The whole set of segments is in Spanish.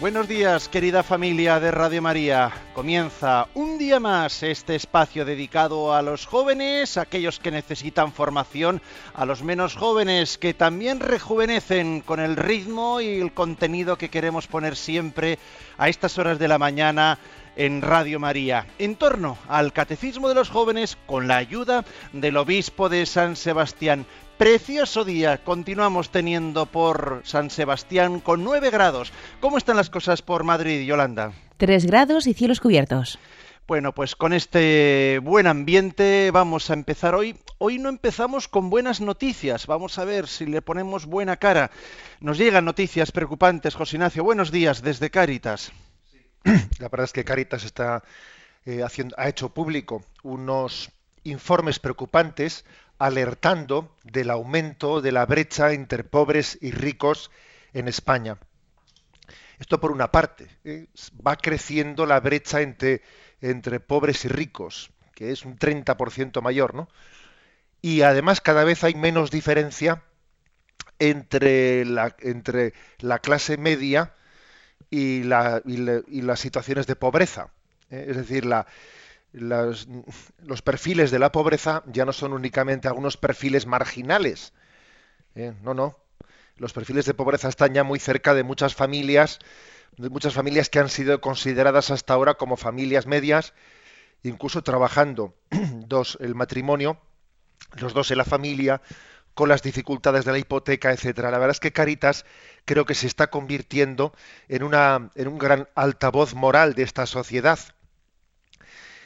Buenos días, querida familia de Radio María. Comienza un día más este espacio dedicado a los jóvenes, a aquellos que necesitan formación, a los menos jóvenes que también rejuvenecen con el ritmo y el contenido que queremos poner siempre a estas horas de la mañana en Radio María, en torno al Catecismo de los Jóvenes con la ayuda del Obispo de San Sebastián. Precioso día, continuamos teniendo por San Sebastián con 9 grados. ¿Cómo están las cosas por Madrid, Yolanda? 3 grados y cielos cubiertos. Bueno, pues con este buen ambiente vamos a empezar hoy. Hoy no empezamos con buenas noticias. Vamos a ver si le ponemos buena cara. Nos llegan noticias preocupantes, José Ignacio. Buenos días desde Cáritas. La verdad es que Cáritas está eh, haciendo, ha hecho público unos informes preocupantes alertando del aumento de la brecha entre pobres y ricos en España. Esto por una parte, ¿eh? va creciendo la brecha entre, entre pobres y ricos, que es un 30% mayor, ¿no? Y además cada vez hay menos diferencia entre la, entre la clase media y, la, y, las situaciones de pobreza. ¿eh? Es decir, la, los perfiles de la pobreza ya no son únicamente algunos perfiles marginales. ¿eh? No, no. Los perfiles de pobreza están ya muy cerca de muchas familias, de muchas familias que han sido consideradas hasta ahora como familias medias, incluso trabajando dos el matrimonio, los dos en la familia, con las dificultades de la hipoteca, etcétera. La verdad es que Caritas creo que se está convirtiendo en una en un gran altavoz moral de esta sociedad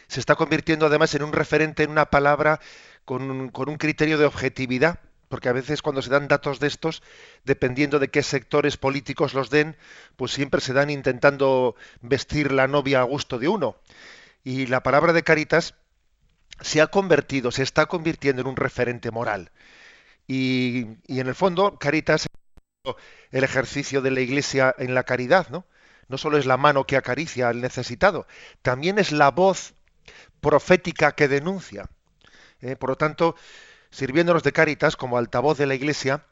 se está convirtiendo además en un referente, en una palabra con un, criterio de objetividad, porque a veces cuando se dan datos de estos, dependiendo de qué sectores políticos los den, pues siempre se dan intentando vestir la novia a gusto de uno. Y la palabra de Caritas se ha convertido, se está convirtiendo en un referente moral. Y, y en el fondo, Caritas es el ejercicio de la Iglesia en la caridad, ¿no? No solo es la mano que acaricia al necesitado, también es la voz profética que denuncia. Eh, por lo tanto, sirviéndonos de Cáritas como altavoz de la Iglesia,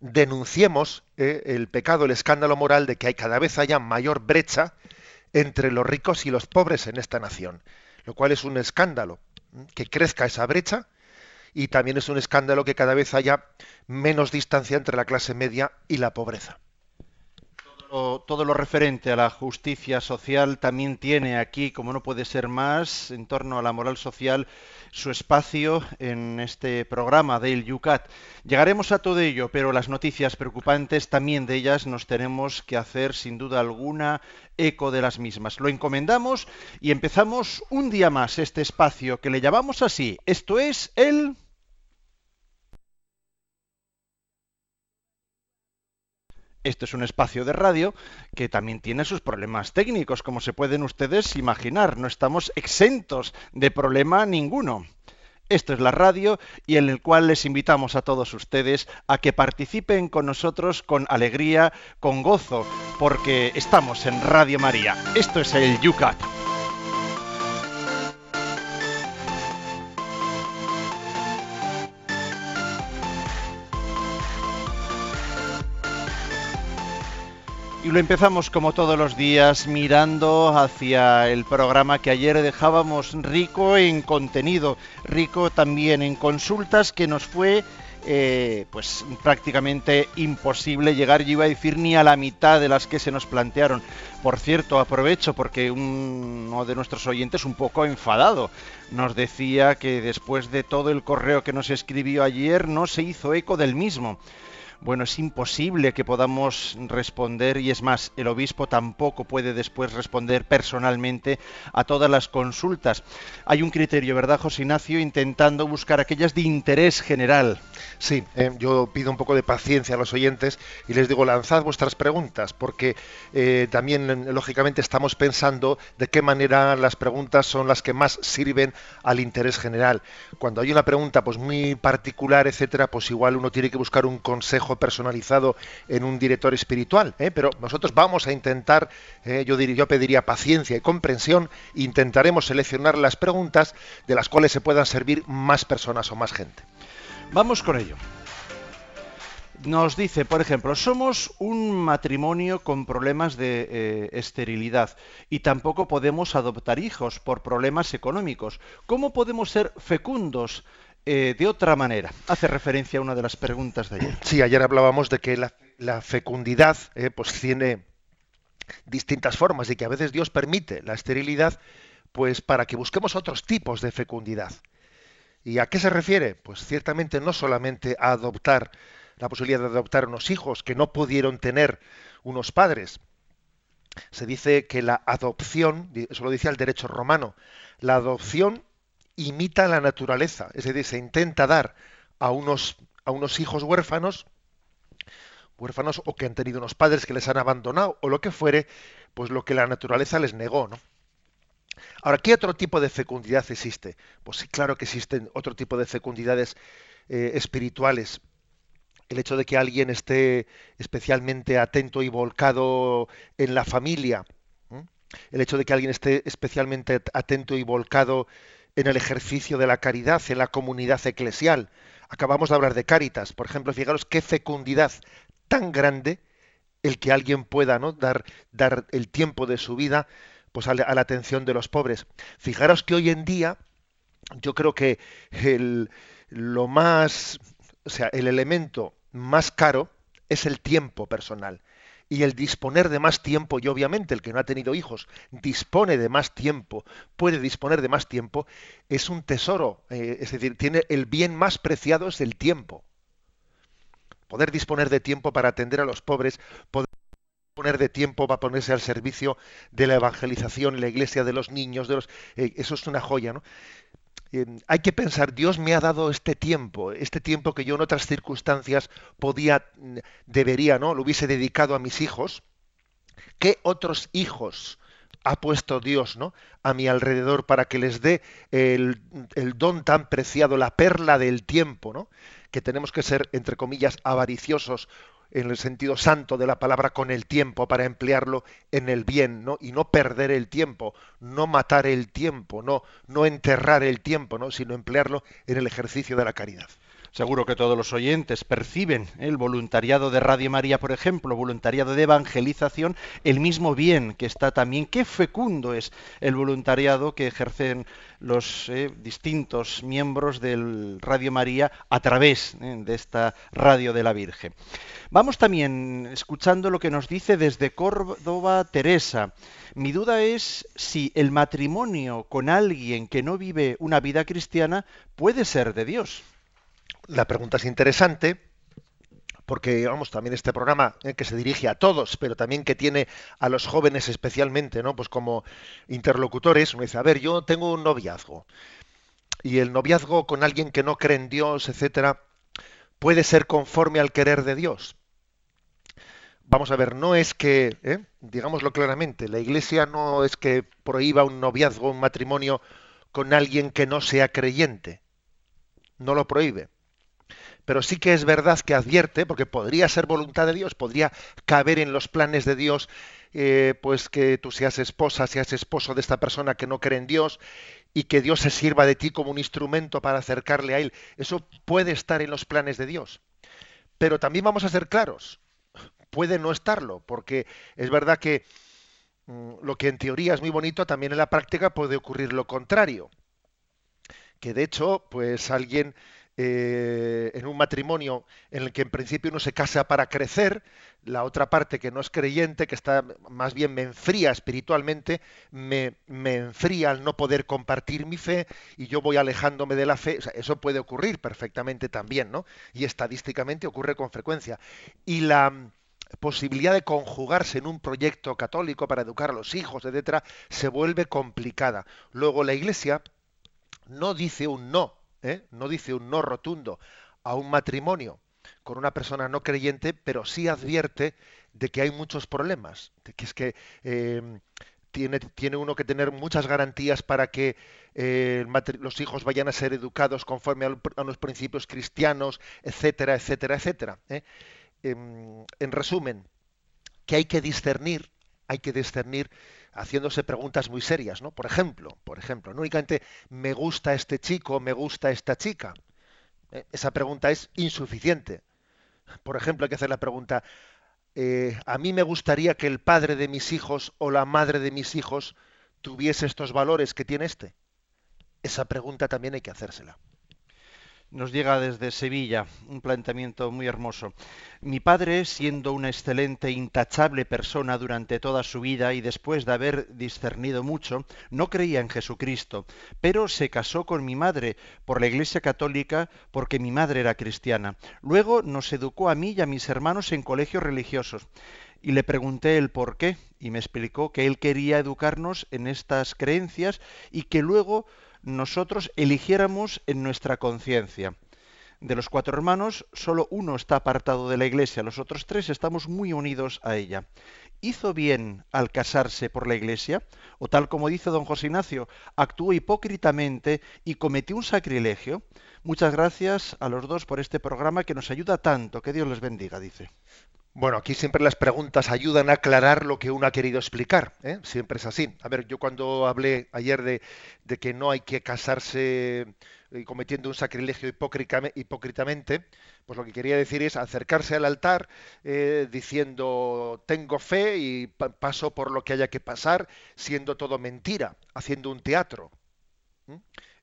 denunciemos eh, el pecado, el escándalo moral de que hay cada vez haya mayor brecha entre los ricos y los pobres en esta nación, lo cual es un escándalo, que crezca esa brecha y también es un escándalo que cada vez haya menos distancia entre la clase media y la pobreza todo lo referente a la justicia social también tiene aquí, como no puede ser más, en torno a la moral social, su espacio en este programa del Yucat. Llegaremos a todo ello, pero las noticias preocupantes también de ellas nos tenemos que hacer sin duda alguna eco de las mismas. Lo encomendamos y empezamos un día más este espacio que le llamamos así. Esto es el Esto es un espacio de radio que también tiene sus problemas técnicos, como se pueden ustedes imaginar. No estamos exentos de problema ninguno. Esto es la radio y en el cual les invitamos a todos ustedes a que participen con nosotros con alegría, con gozo, porque estamos en Radio María. Esto es el Yucat. Lo empezamos como todos los días mirando hacia el programa que ayer dejábamos rico en contenido, rico también en consultas que nos fue eh, pues prácticamente imposible llegar, yo iba a decir, ni a la mitad de las que se nos plantearon. Por cierto, aprovecho porque uno de nuestros oyentes, un poco enfadado, nos decía que después de todo el correo que nos escribió ayer no se hizo eco del mismo. Bueno, es imposible que podamos responder y es más, el obispo tampoco puede después responder personalmente a todas las consultas. Hay un criterio, ¿verdad, José Ignacio? Intentando buscar aquellas de interés general. Sí, eh, yo pido un poco de paciencia a los oyentes y les digo, lanzad vuestras preguntas, porque eh, también, lógicamente, estamos pensando de qué manera las preguntas son las que más sirven al interés general. Cuando hay una pregunta pues muy particular, etcétera, pues igual uno tiene que buscar un consejo personalizado en un director espiritual, ¿eh? pero nosotros vamos a intentar, ¿eh? yo pediría paciencia y comprensión, intentaremos seleccionar las preguntas de las cuales se puedan servir más personas o más gente. Vamos con ello. Nos dice, por ejemplo, somos un matrimonio con problemas de eh, esterilidad y tampoco podemos adoptar hijos por problemas económicos. ¿Cómo podemos ser fecundos eh, de otra manera? Hace referencia a una de las preguntas de ayer. Sí, ayer hablábamos de que la, fecundidad eh, pues tiene distintas formas y que a veces Dios permite la esterilidad pues para que busquemos otros tipos de fecundidad. ¿Y a qué se refiere? Pues ciertamente no solamente a adoptar la posibilidad de adoptar unos hijos que no pudieron tener unos padres. Se dice que la adopción, eso lo dice el derecho romano, la adopción imita la naturaleza, es decir, se intenta dar a unos, a unos hijos huérfanos, huérfanos o que han tenido unos padres que les han abandonado o lo que fuere, pues lo que la naturaleza les negó, ¿no? Ahora, ¿qué otro tipo de fecundidad existe? Pues sí, claro que existen otro tipo de fecundidades eh, espirituales el hecho de que alguien esté especialmente atento y volcado en la familia, el hecho de que alguien esté especialmente atento y volcado en el ejercicio de la caridad, en la comunidad eclesial. Acabamos de hablar de Cáritas, por ejemplo, fijaros qué fecundidad tan grande el que alguien pueda ¿no? dar, el tiempo de su vida pues, a, la, atención de los pobres. Fijaros que hoy en día yo creo que lo más, o sea, el elemento más caro es el tiempo personal. Y el disponer de más tiempo, y obviamente el que no ha tenido hijos dispone de más tiempo, puede disponer de más tiempo, es un tesoro. Eh, es decir, tiene el bien más preciado es el tiempo. Poder disponer de tiempo para atender a los pobres, poder disponer de tiempo para ponerse al servicio de la evangelización la iglesia de los niños, de los, eh, eso es una joya, ¿no? Hay que pensar, Dios me ha dado este tiempo, este tiempo que yo en otras circunstancias podía, mm, debería, ¿no? Lo hubiese dedicado a mis hijos. ¿Qué otros hijos ha puesto Dios, ¿no? A mi alrededor para que les dé el, el don tan preciado, la perla del tiempo, ¿no? Que tenemos que ser, entre comillas, avariciosos en el sentido santo de la palabra con el tiempo para emplearlo en el bien, ¿no? Y no perder el tiempo, no matar el tiempo, no, no enterrar el tiempo, ¿no? Sino emplearlo en el ejercicio de la caridad. Seguro que todos los oyentes perciben el voluntariado de Radio María, por ejemplo, voluntariado de evangelización, el mismo bien que está también, qué fecundo es el voluntariado que ejercen los eh, distintos miembros del Radio María a través eh, de esta Radio de la Virgen. Vamos también escuchando lo que nos dice desde Córdoba Teresa. Mi duda es si el matrimonio con alguien que no vive una vida cristiana puede ser de Dios la pregunta es interesante porque vamos también este programa eh, que se dirige a todos pero también que tiene a los jóvenes especialmente no pues como interlocutores uno dice a ver yo tengo un noviazgo y el noviazgo con alguien que no cree en Dios etcétera puede ser conforme al querer de Dios. Vamos a ver no es que ¿eh? digámoslo claramente la Iglesia no es que prohíba un noviazgo un matrimonio con alguien que no sea creyente. No lo prohíbe pero sí que es verdad que advierte, porque podría ser voluntad de Dios, podría caber en los planes de Dios, eh, pues que tú seas esposa, seas esposo de esta persona que no cree en Dios y que Dios se sirva de ti como un instrumento para acercarle a Él. Eso puede estar en los planes de Dios. Pero también vamos a ser claros, puede no estarlo, porque es verdad que mm, lo que en teoría es muy bonito, también en la práctica puede ocurrir lo contrario. Que de hecho, pues alguien eh, en un matrimonio en el que en principio uno se casa para crecer, la otra parte que no es creyente, que está más bien me enfría espiritualmente, me, me enfría al no poder compartir mi fe y yo voy alejándome de la fe. eso puede ocurrir perfectamente también, ¿no? Y estadísticamente ocurre con frecuencia. Y la posibilidad de conjugarse en un proyecto católico para educar a los hijos, etcétera, se vuelve complicada. Luego la Iglesia no dice un no ¿eh? no dice un no rotundo a un matrimonio con una persona no creyente, pero sí advierte de que hay muchos problemas, de que es que em, tiene, uno que tener muchas garantías para que eh, los hijos vayan a ser educados conforme a, los principios cristianos, etcétera, etcétera, etcétera. ¿eh? en, resumen, que hay que discernir, hay que discernir haciéndose preguntas muy serias, ¿no? Por ejemplo, por ejemplo, no únicamente me gusta este chico, me gusta esta chica. ¿eh? Esa pregunta es insuficiente. Por ejemplo, hay que hacer la pregunta, eh, a mí me gustaría que el padre de mis hijos o la madre de mis hijos tuviese estos valores que tiene este. Esa pregunta también hay que hacérsela. Nos llega desde Sevilla un planteamiento muy hermoso. Mi padre, siendo una excelente intachable persona durante toda su vida y después de haber discernido mucho, no creía en Jesucristo, pero se casó con mi madre por la Iglesia Católica porque mi madre era cristiana. Luego nos educó a mí y a mis hermanos en colegios religiosos y le pregunté el por qué y me explicó que él quería educarnos en estas creencias y que luego nosotros eligiéramos en nuestra conciencia. De los cuatro hermanos, solo uno está apartado de la iglesia, los otros tres estamos muy unidos a ella. ¿Hizo bien al casarse por la iglesia? ¿O tal como dice don José Ignacio, actuó hipócritamente y cometió un sacrilegio? Muchas gracias a los dos por este programa que nos ayuda tanto. Que Dios les bendiga, dice. Bueno, aquí siempre las preguntas ayudan a aclarar lo que uno ha querido explicar. ¿eh? Siempre es así. A ver, yo cuando hablé ayer de, que no hay que casarse eh, cometiendo un sacrilegio hipócritamente, pues lo que quería decir es acercarse al altar eh, diciendo tengo fe y paso por lo que haya que pasar, siendo todo mentira, haciendo un teatro.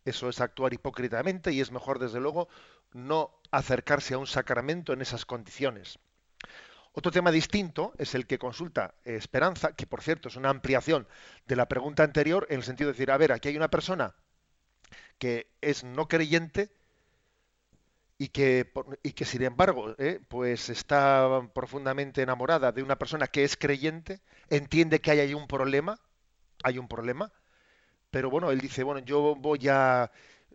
Eso es actuar hipócritamente y es mejor, desde luego, no acercarse a un sacramento en esas condiciones. Otro tema distinto es el que consulta Esperanza, que por cierto es una ampliación de la pregunta anterior, en el sentido de decir, a ver, aquí hay una persona que es no creyente y que, y que sin embargo eh, pues está profundamente enamorada de una persona que es creyente, entiende que hay ahí un problema, hay un problema, pero bueno, él dice, bueno, yo voy a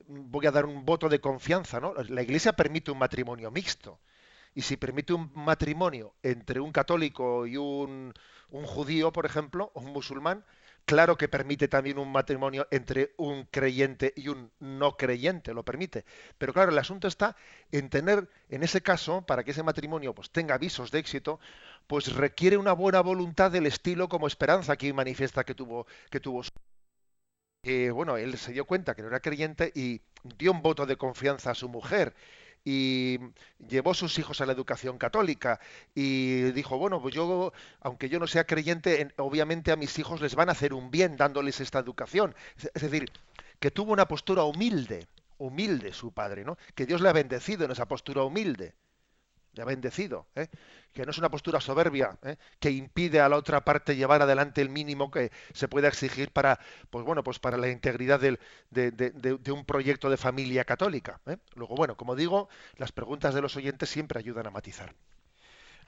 voy a dar un voto de confianza, ¿no? La Iglesia permite un matrimonio mixto y si permite un matrimonio entre un católico y un, un judío, por ejemplo, o un musulmán, claro que permite también un matrimonio entre un creyente y un no creyente, lo permite. Pero claro, el asunto está en tener, en ese caso, para que ese matrimonio pues, tenga avisos de éxito, pues requiere una buena voluntad del estilo como esperanza que manifiesta que tuvo, que tuvo bueno, él se dio cuenta que no era creyente y dio un voto de confianza a su mujer y llevó sus hijos a la educación católica y dijo, bueno, pues yo, aunque yo no sea creyente, obviamente a mis hijos les van a hacer un bien dándoles esta educación. Es decir, que tuvo una postura humilde, humilde su padre, ¿no? Que Dios le ha bendecido en esa postura humilde ha bendecido, ¿eh? que no es una postura soberbia ¿eh? que impide a la otra parte llevar adelante el mínimo que se pueda exigir para, pues bueno, pues para la integridad de, de, un proyecto de familia católica. ¿eh? Luego, bueno, como digo, las preguntas de los oyentes siempre ayudan a matizar.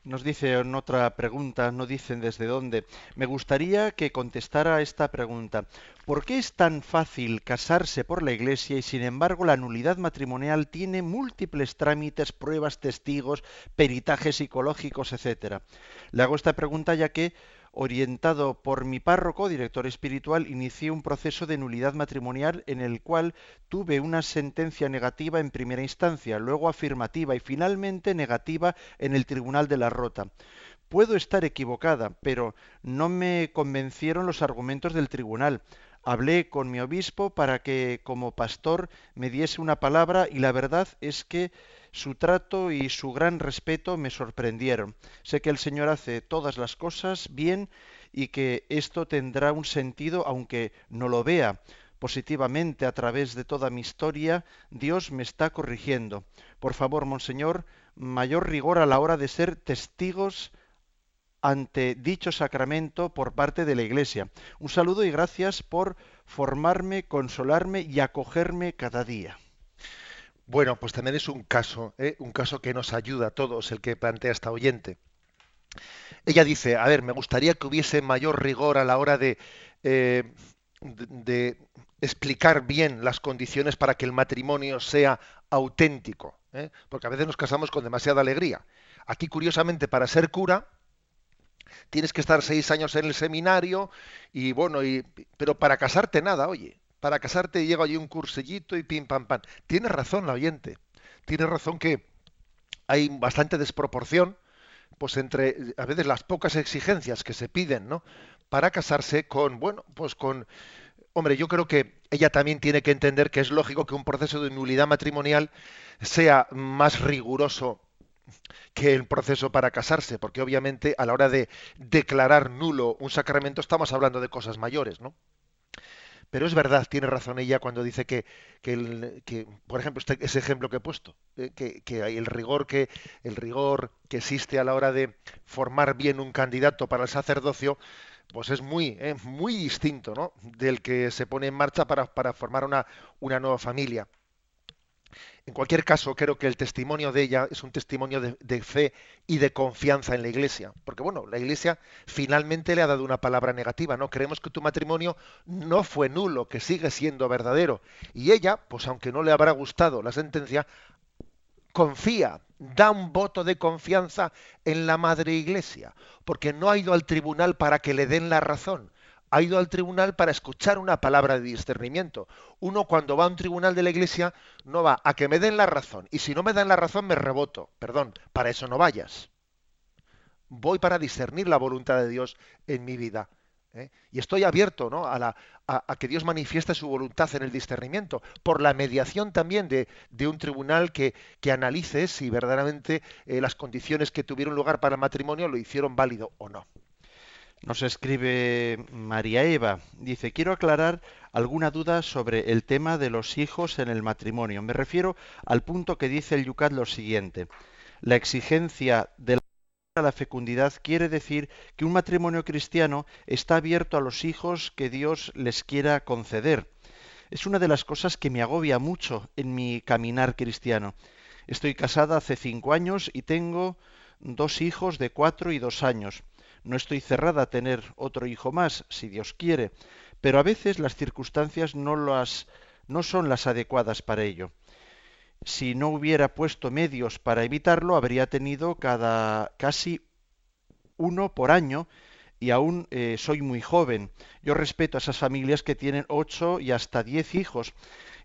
Nos dice en otra pregunta, no dicen desde dónde. Me gustaría que contestara esta pregunta. ¿Por qué es tan fácil casarse por la Iglesia y sin embargo la nulidad matrimonial tiene múltiples trámites, pruebas, testigos, peritajes psicológicos, etcétera? Le hago esta pregunta ya que orientado por mi párroco, director espiritual, inicié un proceso de nulidad matrimonial en el cual tuve una sentencia negativa en primera instancia, luego afirmativa y finalmente negativa en el Tribunal de la Rota. Puedo estar equivocada, pero no me convencieron los argumentos del tribunal. Hablé con mi obispo para que como pastor me diese una palabra y la verdad es que su trato y su gran respeto me sorprendieron. Sé que el Señor hace todas las cosas bien y que esto tendrá un sentido aunque no lo vea. Positivamente a través de toda mi historia, Dios me está corrigiendo. Por favor, Monseñor, mayor rigor a la hora de ser testigos ante dicho sacramento por parte de la Iglesia. Un saludo y gracias por formarme, consolarme y acogerme cada día. Bueno, pues también es un caso, ¿eh? un caso que nos ayuda a todos, el que plantea esta oyente. Ella dice, a ver, me gustaría que hubiese mayor rigor a la hora de, eh, de, explicar bien las condiciones para que el matrimonio sea auténtico, ¿eh? porque a veces nos casamos con demasiada alegría. Aquí, curiosamente, para ser cura, tienes que estar seis años en el seminario y bueno, y, pero para casarte nada, oye, para casarte llega allí un cursillito y pim pam pam. Tiene razón la oyente. Tiene razón que hay bastante desproporción pues entre a veces las pocas exigencias que se piden, ¿no? Para casarse con, bueno, pues con Hombre, yo creo que ella también tiene que entender que es lógico que un proceso de nulidad matrimonial sea más riguroso que el proceso para casarse, porque obviamente a la hora de declarar nulo un sacramento estamos hablando de cosas mayores, ¿no? Pero es verdad, tiene razón ella cuando dice que, que, por ejemplo, este, ese ejemplo que he puesto, eh, que, que, el rigor que el rigor que existe a la hora de formar bien un candidato para el sacerdocio, pues es muy, eh, muy distinto, ¿no? Del que se pone en marcha para, para formar una, una nueva familia. En cualquier caso, creo que el testimonio de ella es un testimonio de, fe y de confianza en la Iglesia. Porque, bueno, la Iglesia finalmente le ha dado una palabra negativa, ¿no? Creemos que tu matrimonio no fue nulo, que sigue siendo verdadero. Y ella, pues aunque no le habrá gustado la sentencia, confía, da un voto de confianza en la Madre Iglesia, porque no ha ido al tribunal para que le den la razón, ha ido al tribunal para escuchar una palabra de discernimiento. Uno cuando va a un tribunal de la iglesia no va a que me den la razón y si no me dan la razón me reboto. Perdón, para eso no vayas. Voy para discernir la voluntad de Dios en mi vida. ¿eh? Y estoy abierto ¿no? a, la, a, que Dios manifieste su voluntad en el discernimiento, por la mediación también de, de un tribunal que, que, analice si verdaderamente eh, las condiciones que tuvieron lugar para el matrimonio lo hicieron válido o no. Nos escribe María Eva. Dice, quiero aclarar alguna duda sobre el tema de los hijos en el matrimonio. Me refiero al punto que dice el Yucat lo siguiente. La exigencia de la fecundidad quiere decir que un matrimonio cristiano está abierto a los hijos que Dios les quiera conceder. Es una de las cosas que me agobia mucho en mi caminar cristiano. Estoy casada hace cinco años y tengo dos hijos de cuatro y dos años. No estoy cerrada a tener otro hijo más, si Dios quiere, pero a veces las circunstancias no, las, no son las adecuadas para ello. Si no hubiera puesto medios para evitarlo, habría tenido cada casi uno por año y aún eh, soy muy joven. Yo respeto a esas familias que tienen ocho y hasta diez hijos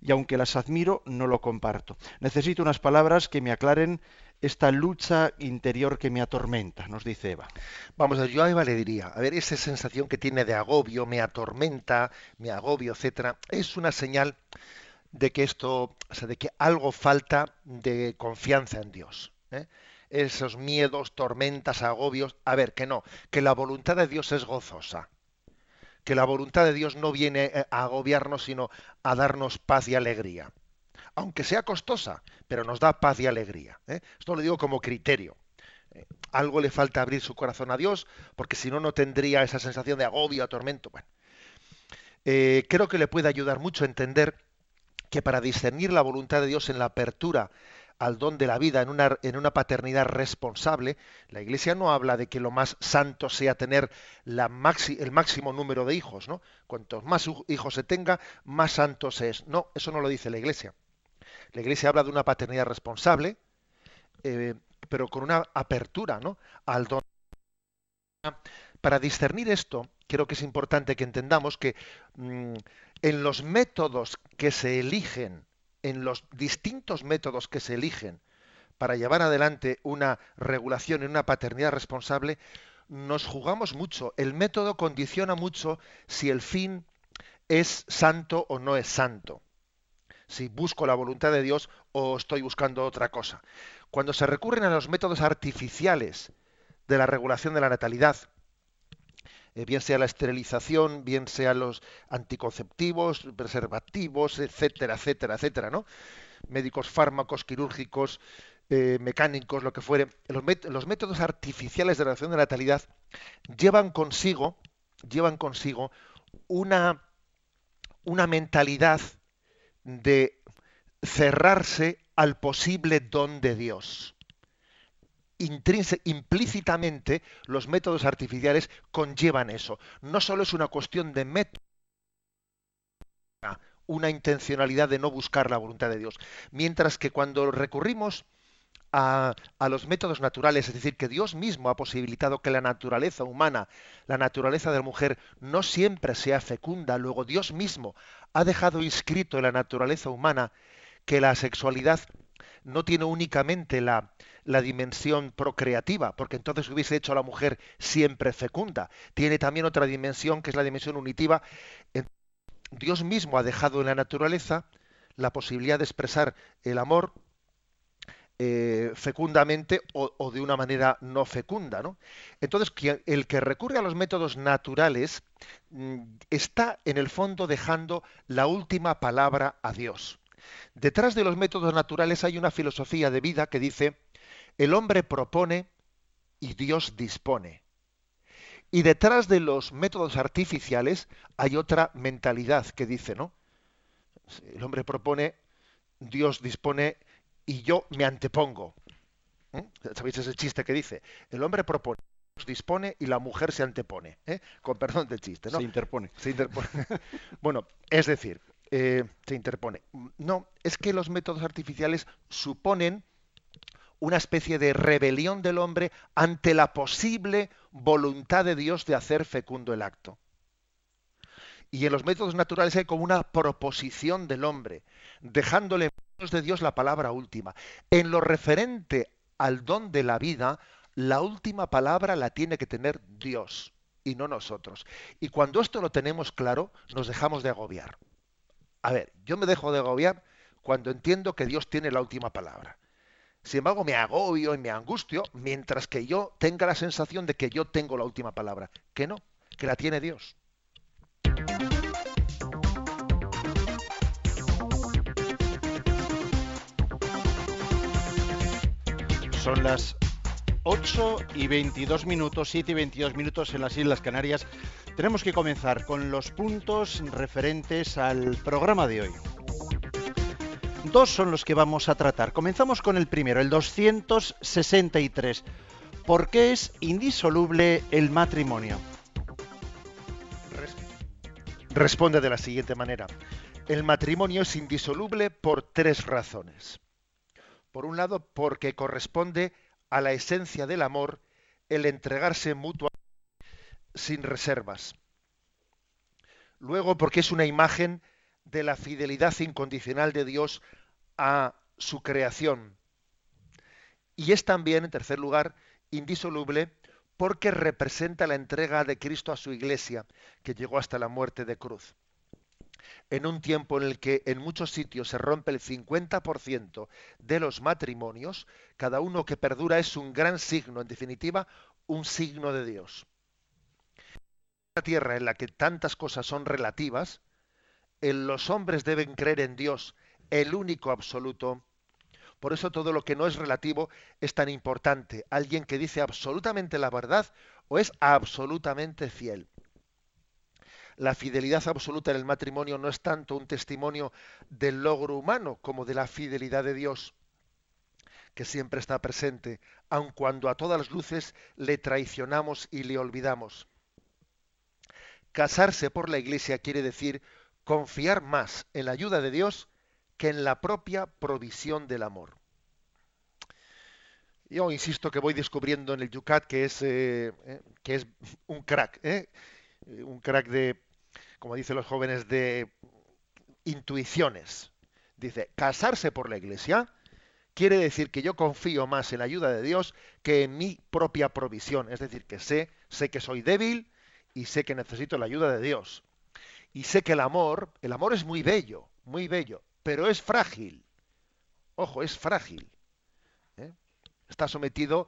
y aunque las admiro, no lo comparto. Necesito unas palabras que me aclaren esta lucha interior que me atormenta, nos dice Eva. Vamos a ver, yo a Eva le diría, a ver, esa sensación que tiene de agobio, me atormenta, me agobio, etcétera, es una señal de que esto, o sea, de que algo falta de confianza en Dios. ¿eh? Esos miedos, tormentas, agobios, a ver, que no, que la voluntad de Dios es gozosa, que la voluntad de Dios no viene eh, a agobiarnos, sino a darnos paz y alegría aunque sea costosa, pero nos da paz y alegría. ¿eh? Esto lo digo como criterio. Eh, algo le falta abrir su corazón a Dios, porque si no, no tendría esa sensación de agobio, tormento. Bueno, eh, creo que le puede ayudar mucho a entender que para discernir la voluntad de Dios en la apertura al don de la vida en una, paternidad responsable, la Iglesia no habla de que lo más santo sea tener el máximo número de hijos, ¿no? Cuantos más hijos se tenga, más santo se es. No, eso no lo dice la Iglesia. La Iglesia habla de una paternidad responsable, eh, pero con una apertura ¿no? al don. Para discernir esto, creo que es importante que entendamos que mm, en los métodos que se eligen, en los distintos métodos que se eligen para llevar adelante una regulación en una paternidad responsable, nos jugamos mucho. El método condiciona mucho si el fin es santo o no es santo si busco la voluntad de Dios o estoy buscando otra cosa. Cuando se recurren a los métodos artificiales de la regulación de la natalidad, eh, bien sea la esterilización, bien sea los anticonceptivos, preservativos, etcétera, etcétera, etcétera, ¿no? Médicos, fármacos, quirúrgicos, eh, mecánicos, lo que fuere. Los, métodos artificiales de regulación de la natalidad llevan consigo, llevan consigo una, una mentalidad de cerrarse al posible don de Dios. implícitamente los métodos artificiales conllevan eso. No solo es una cuestión de método, una intencionalidad de no buscar la voluntad de Dios. Mientras que cuando recurrimos a, los métodos naturales, es decir, que Dios mismo ha posibilitado que la naturaleza humana, la naturaleza de la mujer, no siempre sea fecunda, luego Dios mismo ha dejado inscrito en la naturaleza humana que la sexualidad no tiene únicamente la, la dimensión procreativa, porque entonces hubiese hecho a la mujer siempre fecunda. Tiene también otra dimensión que es la dimensión unitiva. Dios mismo ha dejado en la naturaleza la posibilidad de expresar el amor eh, fecundamente o, de una manera no fecunda. ¿no? Entonces, el que recurre a los métodos naturales mm, está en el fondo dejando la última palabra a Dios. Detrás de los métodos naturales hay una filosofía de vida que dice, el hombre propone y Dios dispone. Y detrás de los métodos artificiales hay otra mentalidad que dice, ¿no? El hombre propone, Dios dispone y yo me antepongo. ¿Eh? ¿Sabéis ese chiste que dice? El hombre propone, dispone y la mujer se antepone. ¿eh? Con perdón del chiste, ¿no? Se interpone. Se interpone. bueno, es decir, eh, se interpone. No, es que los métodos artificiales suponen una especie de rebelión del hombre ante la posible voluntad de Dios de hacer fecundo el acto. Y en los métodos naturales hay como una proposición del hombre, dejándole de Dios la palabra última. En lo referente al don de la vida, la última palabra la tiene que tener Dios y no nosotros. Y cuando esto lo tenemos claro, nos dejamos de agobiar. A ver, yo me dejo de agobiar cuando entiendo que Dios tiene la última palabra. Sin embargo, me agobio y me angustio mientras que yo tenga la sensación de que yo tengo la última palabra. Que no, que la tiene Dios. Son las 8 y 22 minutos, 7 y 22 minutos en las Islas Canarias. Tenemos que comenzar con los puntos referentes al programa de hoy. Dos son los que vamos a tratar. Comenzamos con el primero, el 263. ¿Por qué es indisoluble el matrimonio? Responde de la siguiente manera. El matrimonio es indisoluble por tres razones. Por un lado, porque corresponde a la esencia del amor el entregarse mutuamente sin reservas. Luego, porque es una imagen de la fidelidad incondicional de Dios a su creación. Y es también, en tercer lugar, indisoluble porque representa la entrega de Cristo a su iglesia, que llegó hasta la muerte de cruz en un tiempo en el que en muchos sitios se rompe el 50% de los matrimonios, cada uno que perdura es un gran signo, en definitiva, un signo de Dios. Una tierra en la que tantas cosas son relativas, en los hombres deben creer en Dios, el único absoluto. Por eso todo lo que no es relativo es tan importante. Alguien que dice absolutamente la verdad o es absolutamente fiel la fidelidad absoluta en el matrimonio no es tanto un testimonio del logro humano como de la fidelidad de Dios, que siempre está presente, aun cuando a todas las luces le traicionamos y le olvidamos. Casarse por la Iglesia quiere decir confiar más en la ayuda de Dios que en la propia provisión del amor. Yo insisto que voy descubriendo en el Yucat que es, eh, eh, que es un crack, ¿eh? un crack de, como dicen los jóvenes, de intuiciones. Dice, casarse por la iglesia quiere decir que yo confío más en la ayuda de Dios que en mi propia provisión. Es decir, que sé, sé que soy débil y sé que necesito la ayuda de Dios. Y sé que el amor, el amor es muy bello, muy bello, pero es frágil. Ojo, es frágil. ¿eh? Está sometido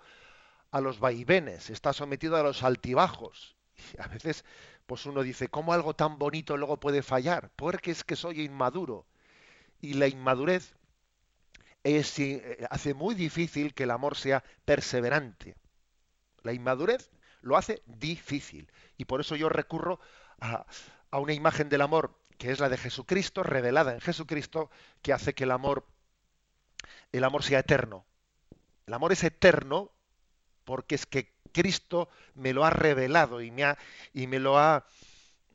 a los vaivenes, está sometido a los altibajos. Y a veces pues uno dice, ¿cómo algo tan bonito luego puede fallar? Porque es que soy inmaduro. Y la inmadurez es, eh, hace muy difícil que el amor sea perseverante. La inmadurez lo hace difícil. Y por eso yo recurro a, a una imagen del amor que es la de Jesucristo, revelada en Jesucristo, que hace que el amor, el amor sea eterno. El amor es eterno porque es que Cristo me lo ha revelado y me, ha, y me lo ha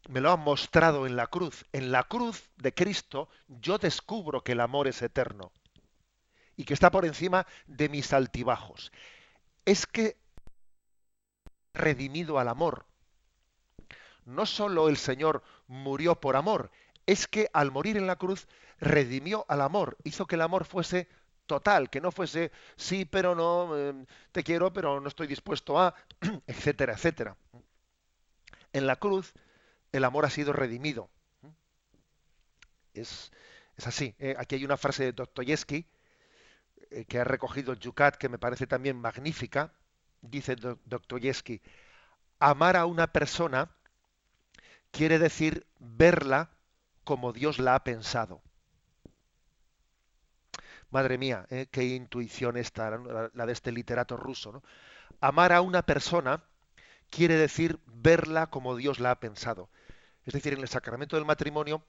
me lo ha mostrado en la cruz. En la cruz de Cristo yo descubro que el amor es eterno y que está por encima de mis altibajos. Es que redimido al amor. No solo el Señor murió por amor, es que al morir en la cruz redimió al amor, hizo que el amor fuese total, que no fuese sí, pero no, eh, te quiero, pero no estoy dispuesto a, etcétera, etcétera. En la cruz, el amor ha sido redimido. Es, así. ¿eh? aquí hay una frase de Dostoyevsky eh, que ha recogido Yucat que me parece también magnífica. Dice Dostoyevsky, amar a una persona quiere decir verla como Dios la ha pensado. Madre mía, ¿eh? qué intuición esta, la, de este literato ruso. Amar a una persona quiere decir verla como Dios la ha pensado. Es decir, en el sacramento del matrimonio,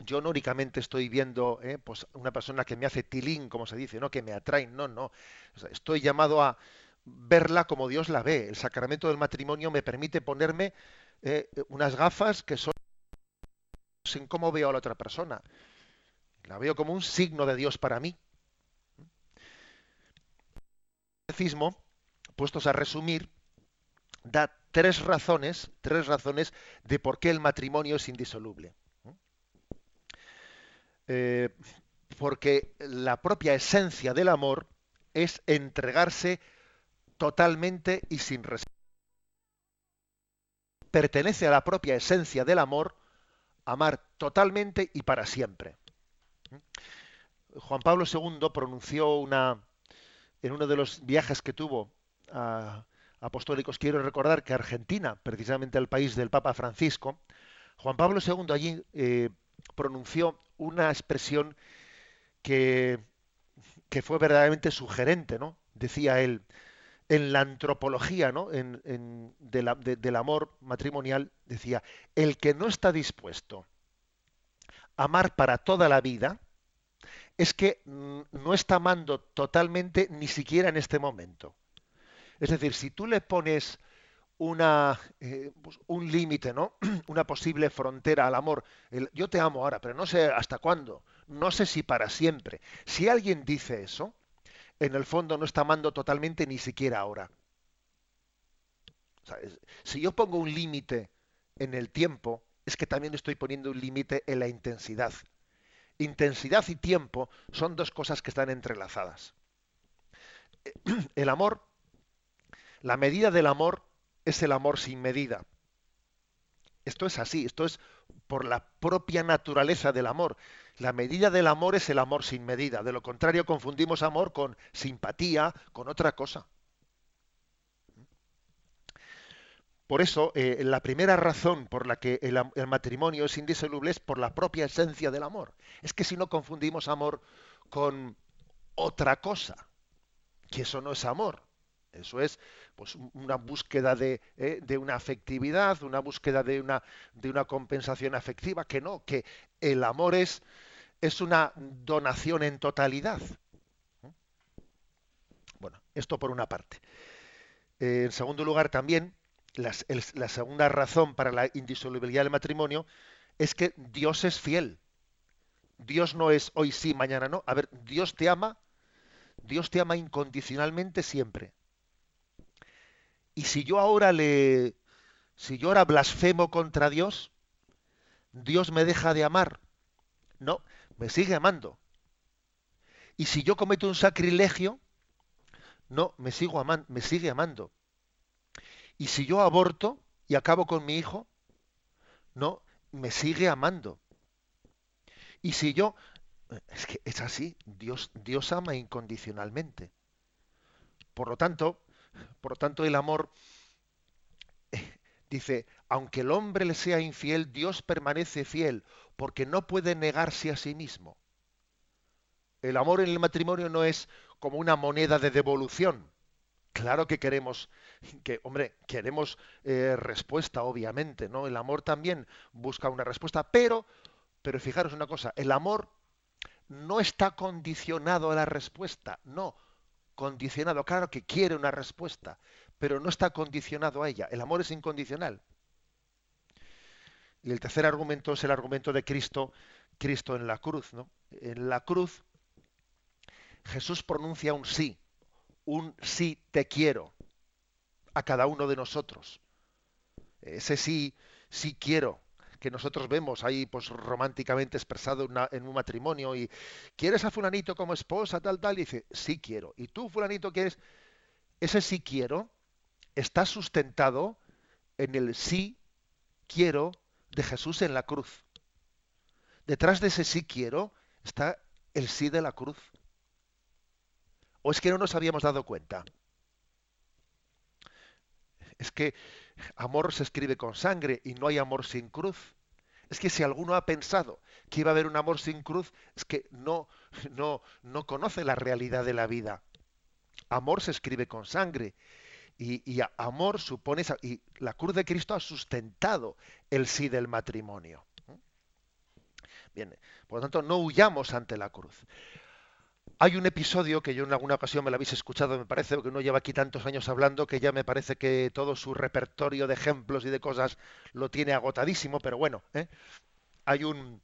yo no únicamente estoy viendo ¿eh? pues una persona que me hace tilín, como se dice, no que me atrae, no, no. estoy llamado a verla como Dios la ve. El sacramento del matrimonio me permite ponerme eh, unas gafas que son en cómo veo a la otra persona. La veo como un signo de Dios para mí. El catecismo, puestos a resumir, da tres razones, tres razones de por qué el matrimonio es indisoluble. Eh, porque la propia esencia del amor es entregarse totalmente y sin reserva. Pertenece a la propia esencia del amor amar totalmente y para siempre. Juan Pablo II pronunció una en uno de los viajes que tuvo apostólicos, quiero recordar que Argentina, precisamente el país del Papa Francisco, Juan Pablo II allí eh, pronunció una expresión que, que fue verdaderamente sugerente, ¿no? Decía él, en la antropología ¿no? en, del amor matrimonial, decía, el que no está dispuesto amar para toda la vida, es que mm, no está amando totalmente ni siquiera en este momento. Es decir, si tú le pones una, eh, pues, un límite, ¿no? una posible frontera al amor, yo te amo ahora, pero no sé hasta cuándo, no sé si para siempre. Si alguien dice eso, en el fondo no está amando totalmente ni siquiera ahora. si yo pongo un límite en el tiempo, es que también estoy poniendo un límite en la intensidad. Intensidad y tiempo son dos cosas que están entrelazadas. El amor, la medida del amor es el amor sin medida. Esto es así, esto es por la propia naturaleza del amor. La medida del amor es el amor sin medida. De lo contrario, confundimos amor con simpatía, con otra cosa. Por eso, eh, la primera razón por la que el, matrimonio es indisoluble es por la propia esencia del amor. Es que si no confundimos amor con otra cosa, que eso no es amor. Eso es pues, una búsqueda de, eh, de, una afectividad, una búsqueda de una, compensación afectiva, que no, que el amor es, es una donación en totalidad. Bueno, esto por una parte. En segundo lugar, también, la segunda razón para la indisolubilidad del matrimonio es que Dios es fiel. Dios no es hoy sí, mañana no. A ver, Dios te ama, Dios te ama incondicionalmente siempre. Y si yo ahora le, si yo ahora blasfemo contra Dios, Dios me deja de amar. No, me sigue amando. Y si yo cometo un sacrilegio, no, me sigo amando, me sigue amando. Y si yo aborto y acabo con mi hijo, no, me sigue amando. Y si yo es que es así, Dios Dios ama incondicionalmente. Por lo tanto, por lo tanto, el amor eh, dice, aunque el hombre le sea infiel, Dios permanece fiel, porque no puede negarse a sí mismo. El amor en el matrimonio no es como una moneda de devolución. Claro que queremos, que, hombre, queremos eh, respuesta, obviamente, ¿no? El amor también busca una respuesta, pero, pero fijaros una cosa, el amor no está condicionado a la respuesta, no, condicionado, claro que quiere una respuesta, pero no está condicionado a ella. El amor es incondicional. Y el tercer argumento es el argumento de Cristo, Cristo en la cruz, ¿no? En la cruz Jesús pronuncia un sí, un sí te quiero a cada uno de nosotros. Ese sí, sí quiero que nosotros vemos ahí pues románticamente expresado en, un matrimonio y ¿quieres a fulanito como esposa tal tal? y dice, sí quiero. ¿Y tú fulanito quieres? Ese sí quiero está sustentado en el sí quiero de Jesús en la cruz. Detrás de ese sí quiero está el sí de la cruz. ¿O es que no nos habíamos dado cuenta? Es que amor se escribe con sangre y no hay amor sin cruz. Es que si alguno ha pensado que iba a haber un amor sin cruz, es que no, no, no conoce la realidad de la vida. Amor se escribe con sangre y, amor supone y la cruz de Cristo ha sustentado el sí del matrimonio. Bien, por lo tanto, no huyamos ante la cruz. Hay un episodio que yo en alguna ocasión me lo habéis escuchado, me parece, que uno lleva aquí tantos años hablando que ya me parece que todo su repertorio de ejemplos y de cosas lo tiene agotadísimo, pero bueno, ¿eh? hay un,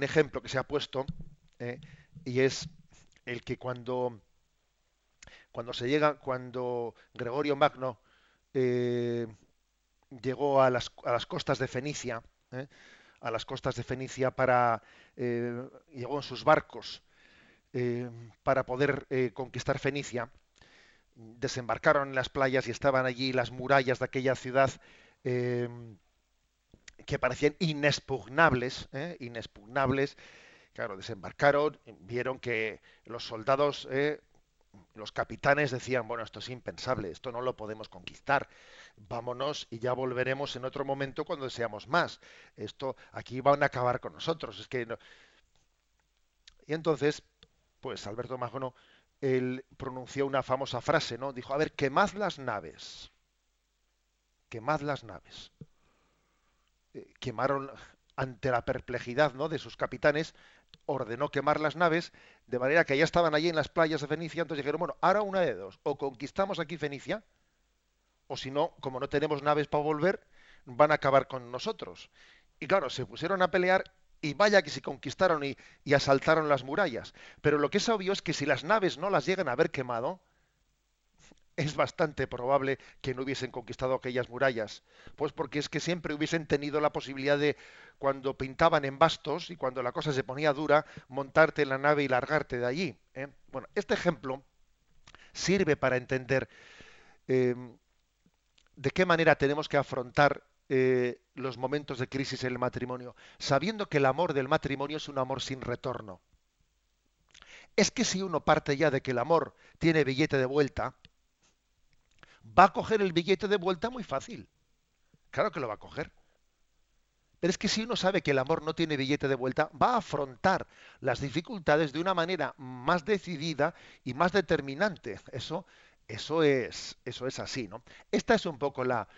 ejemplo que se ha puesto ¿eh? y es el que cuando, cuando se llega, cuando Gregorio Magno eh, llegó a las, costas de Fenicia, a las costas de Fenicia para eh, llegó en sus barcos eh, para poder eh, conquistar Fenicia. Desembarcaron en las playas y estaban allí las murallas de aquella ciudad que parecían inexpugnables, inexpugnables. Claro, desembarcaron, vieron que los soldados los capitanes decían, bueno, esto es impensable, esto no lo podemos conquistar, vámonos y ya volveremos en otro momento cuando deseamos más. Esto aquí van a acabar con nosotros. Es que Y entonces, pues Alberto Magno, él pronunció una famosa frase, ¿no? Dijo, a ver, quemad las naves. Quemad las naves. Eh, quemaron ante la perplejidad ¿no? de sus capitanes, ordenó quemar las naves, de manera que ya estaban allí en las playas de Fenicia, entonces dijeron, bueno, ahora una de dos, o conquistamos aquí Fenicia, o si no, como no tenemos naves para volver, van a acabar con nosotros. Y claro, se pusieron a pelear y vaya que se conquistaron y, asaltaron las murallas. Pero lo que es obvio es que si las naves no las llegan a haber quemado, es bastante probable que no hubiesen conquistado aquellas murallas. Pues porque es que siempre hubiesen tenido la posibilidad de, cuando pintaban en bastos y cuando la cosa se ponía dura, montarte en la nave y largarte de allí. ¿eh? Bueno, este ejemplo sirve para entender em, de qué manera tenemos que afrontar eh, los momentos de crisis en el matrimonio, sabiendo que el amor del matrimonio es un amor sin retorno. Es que si uno parte ya de que el amor tiene billete de vuelta, va a coger el billete de vuelta muy fácil. Claro que lo va a coger. Pero es que si uno sabe que el amor no tiene billete de vuelta, va a afrontar las dificultades de una manera más decidida y más determinante. Eso, eso es, eso es así, ¿no? Esta es un poco la,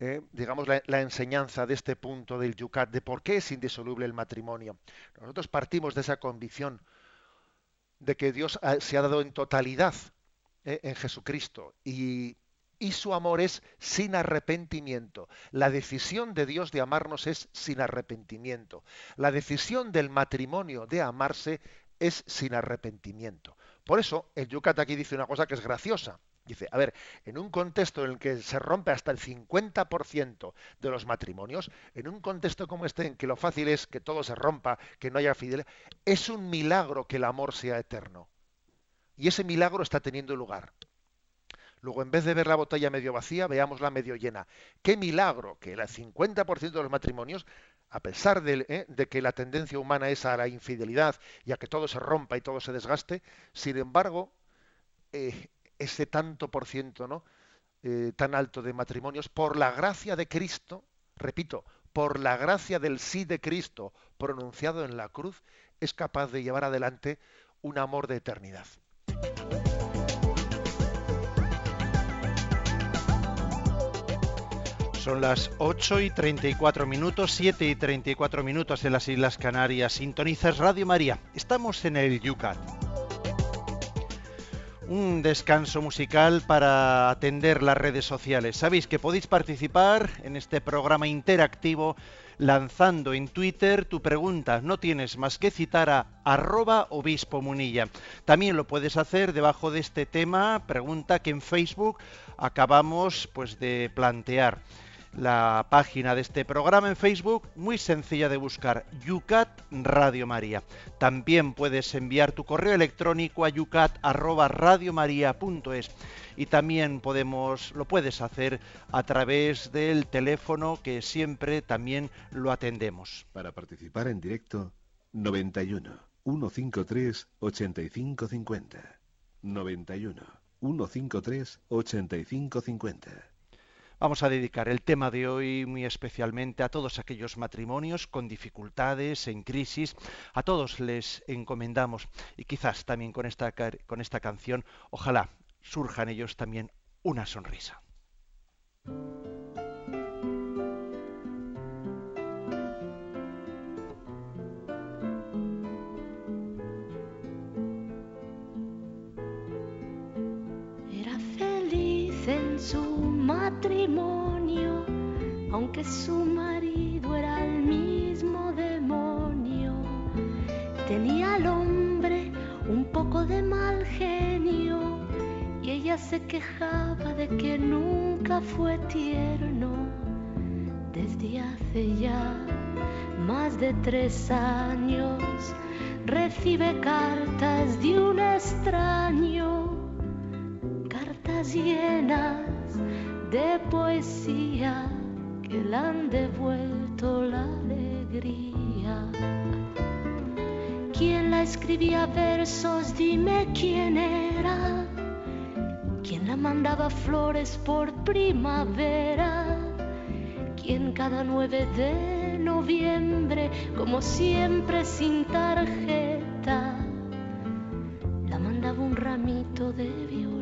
eh, digamos, la, enseñanza de este punto del Yucat, de por qué es indisoluble el matrimonio. Nosotros partimos de esa convicción de que Dios se ha dado en totalidad eh, en Jesucristo y y su amor es sin arrepentimiento. La decisión de Dios de amarnos es sin arrepentimiento. La decisión del matrimonio de amarse es sin arrepentimiento. Por eso el Yucat aquí dice una cosa que es graciosa. Dice, a ver, en un contexto en el que se rompe hasta el 50% de los matrimonios, en un contexto como este en que lo fácil es que todo se rompa, que no haya fidelidad, es un milagro que el amor sea eterno. Y ese milagro está teniendo lugar. Luego, en vez de ver la botella medio vacía, veámosla medio llena. Qué milagro que el 50% de los matrimonios, a pesar eh, de, que la tendencia humana es a la infidelidad y a que todo se rompa y todo se desgaste, sin embargo, eh, ese tanto por ciento, ¿no? Eh, tan alto de matrimonios, por la gracia de Cristo, repito, por la gracia del sí de Cristo pronunciado en la cruz, es capaz de llevar adelante un amor de eternidad. Son las 8 y 34 minutos, 7 y 34 minutos en las Islas Canarias. Sintonizas Radio María. Estamos en el Yucat. Un descanso musical para atender las redes sociales. Sabéis que podéis participar en este programa interactivo lanzando en Twitter tu pregunta. No tienes más que citar a arroba obispo munilla. También lo puedes hacer debajo de este tema, pregunta que en Facebook acabamos pues de plantear. La página de este programa en Facebook, muy sencilla de buscar, Yucat Radio María. También puedes enviar tu correo electrónico a yucat@radiomaria.es y también podemos lo puedes hacer a través del teléfono que siempre también lo atendemos. Para participar en directo 91 153 8550 91 153 8550 Vamos a dedicar el tema de hoy muy especialmente a todos aquellos matrimonios con dificultades, en crisis. A todos les encomendamos y quizás también con esta, con esta canción, ojalá surja en ellos también una sonrisa. Aunque su marido era el mismo demonio. Tenía al hombre un poco de mal genio y ella se quejaba de que nunca fue tierno. Desde hace ya más de tres años recibe cartas de un extraño, cartas llenas de poesía que le han devuelto la alegría. ¿Quién la escribía versos? Dime quién era. ¿Quién la mandaba flores por primavera? ¿Quién cada 9 de noviembre, como siempre sin tarjeta, la mandaba un ramito de violetas?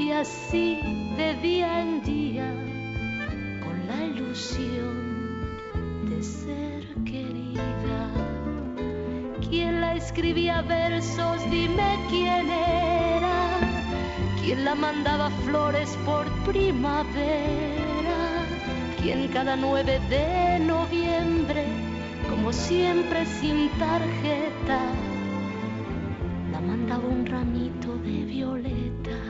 y así de día en día con la ilusión de ser querida. ¿Quién la escribía versos? Dime quién era. ¿Quién la mandaba flores por primavera? ¿Quién cada 9 de noviembre, como siempre sin tarjeta, la mandaba un ramito de violetas?